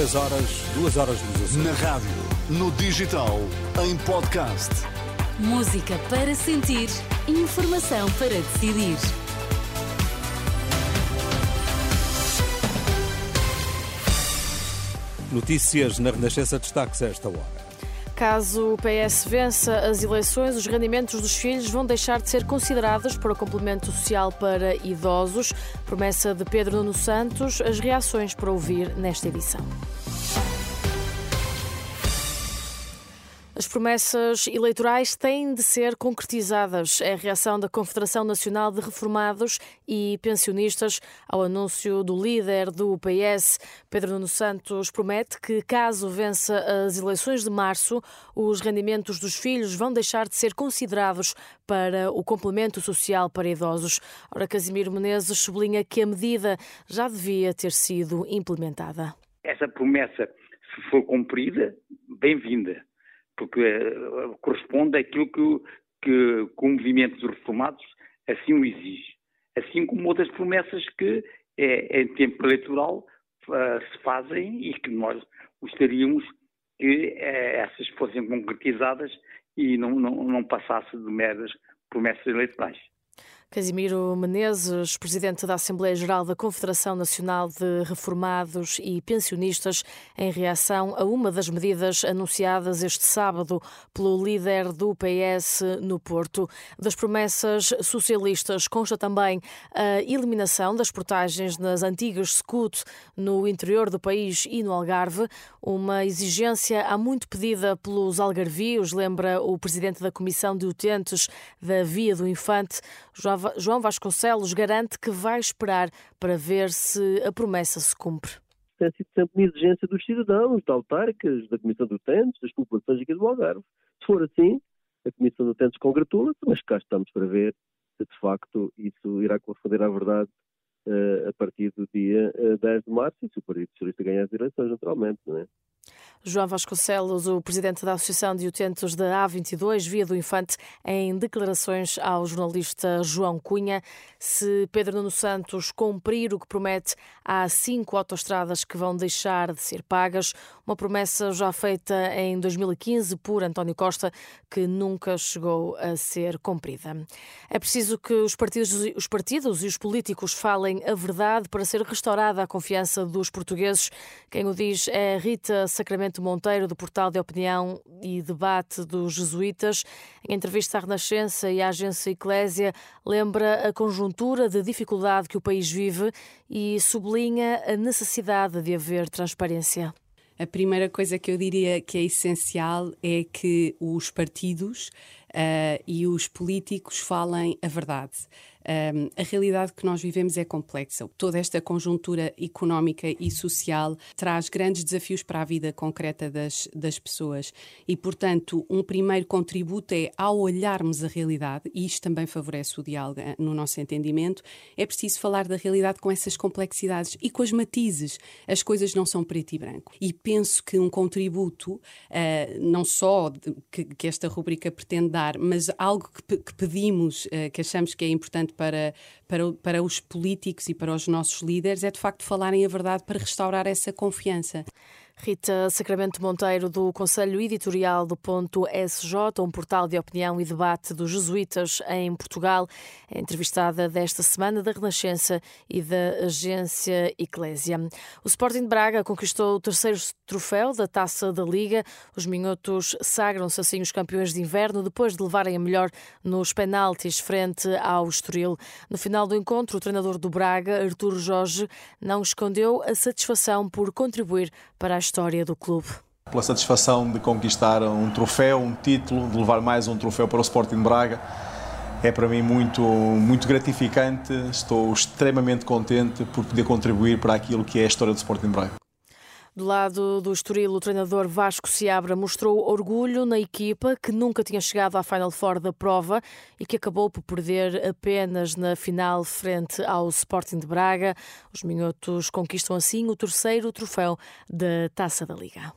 3 horas, 2 horas nos Açores. Na rádio, no digital, em podcast. Música para sentir, informação para decidir. Notícias na Renascença destaques a esta hora. Caso o PS vença as eleições, os rendimentos dos filhos vão deixar de ser considerados para o complemento social para idosos. Promessa de Pedro Nuno Santos, as reações para ouvir nesta edição. Promessas eleitorais têm de ser concretizadas. É a reação da Confederação Nacional de Reformados e Pensionistas ao anúncio do líder do PS. Pedro Nuno Santos promete que, caso vença as eleições de março, os rendimentos dos filhos vão deixar de ser considerados para o complemento social para idosos. Ora, Casimiro Menezes sublinha que a medida já devia ter sido implementada. Essa promessa, se for cumprida, bem-vinda porque uh, corresponde àquilo que, que, que, o movimento dos reformados assim o exige. Assim como outras promessas que é, em tempo eleitoral uh, se fazem e que nós gostaríamos que uh, essas fossem concretizadas e não, não, não passasse de meras promessas eleitorais. Casimiro Menezes, presidente da Assembleia Geral da Confederação Nacional de Reformados e Pensionistas, em reação a uma das medidas anunciadas este sábado pelo líder do PS no Porto. Das promessas socialistas consta também a eliminação das portagens nas antigas SCUT no interior do país e no Algarve, uma exigência há muito pedida pelos algarvios, lembra o presidente da Comissão de Utentes da Via do Infante, João Vasconcelos garante que vai esperar para ver se a promessa se cumpre. Tem sido sempre uma exigência dos cidadãos, da autárquicas, da Comissão de Utentes, das populações aqui do Algarve. Se for assim, a Comissão de Utentes congratula-se, mas cá estamos para ver se de facto isso irá corresponder à verdade uh, a partir do dia uh, eh, 10 de março e se o Partido Socialista ganhar as eleições, naturalmente, não é? João Vasconcelos, o presidente da Associação de Utentes da A22, Via do Infante, em declarações ao jornalista João Cunha. Se Pedro Nuno Santos cumprir o que promete, há cinco autoestradas que vão deixar de ser pagas. Uma promessa já feita em 2015 por António Costa, que nunca chegou a ser cumprida. É preciso que os partidos, os partidos e os políticos falem a verdade para ser restaurada a confiança dos portugueses. Quem o diz é Rita Sacramento Monteiro, do Portal de Opinião e Debate dos Jesuítas. Em entrevista à Renascença e à agência Eclésia, lembra a conjuntura de dificuldade que o país vive e sublinha a necessidade de haver transparência. A primeira coisa que eu diria que é essencial é que os partidos uh, e os políticos falem a verdade. Um, a realidade que nós vivemos é complexa. Toda esta conjuntura económica e social traz grandes desafios para a vida concreta das, das pessoas e, portanto, um primeiro contributo é, ao olharmos a realidade, e isto também favorece o diálogo eh, no nosso entendimento, é preciso falar da realidade com essas complexidades e com as matizes. As coisas não são preto e branco. E penso que um contributo, uh, não só que, que, esta rubrica pretende dar, mas algo que, que pedimos, uh, que achamos que é importante para, para, para os políticos e para os nossos líderes é de facto falarem a verdade para restaurar essa confiança. Rita Sacramento Monteiro, do Conselho Editorial do Ponto SJ, um portal de opinião e debate dos jesuítas em Portugal, é entrevistada desta semana da Renascença e da agência Eclésia. O Sporting de Braga conquistou o terceiro troféu da Taça da Liga. Os minhotos sagram-se assim os campeões de inverno depois de levarem a melhor nos penaltis frente ao Estoril. No final do encontro, o treinador do Braga, Artur Jorge, não escondeu a satisfação por contribuir para a história do clube. Pela satisfação de conquistar um troféu, um título, de levar mais um troféu para o Sporting Braga, é para mim muito, muito gratificante. Estou extremamente contente por poder contribuir para aquilo que é a história do Sporting Braga. Do lado do Estoril, o treinador Vasco Seabra mostrou orgulho na equipa que nunca tinha chegado à Final Four da prova e que acabou por perder apenas na final frente ao Sporting de Braga. Os minhotos conquistam assim o terceiro troféu da Taça da Liga.